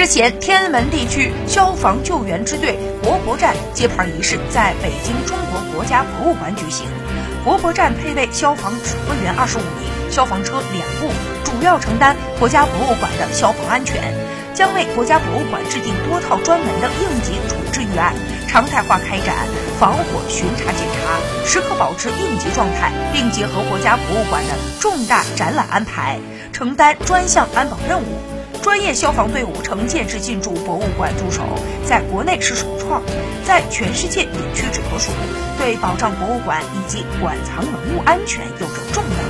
日前，天安门地区消防救援支队国博站揭牌仪式在北京中国国家博物馆举行。国博站配备消防指挥员二十五名，消防车两部，主要承担国家博物馆的消防安全，将为国家博物馆制定多套专门的应急处置预案，常态化开展防火巡查检查，时刻保持应急状态，并结合国家博物馆的重大展览安排，承担专项安保任务。专业消防队伍成建制进驻博物馆驻守，在国内是首创，在全世界也屈指可数，对保障博物馆以及馆藏文物安全有着重要。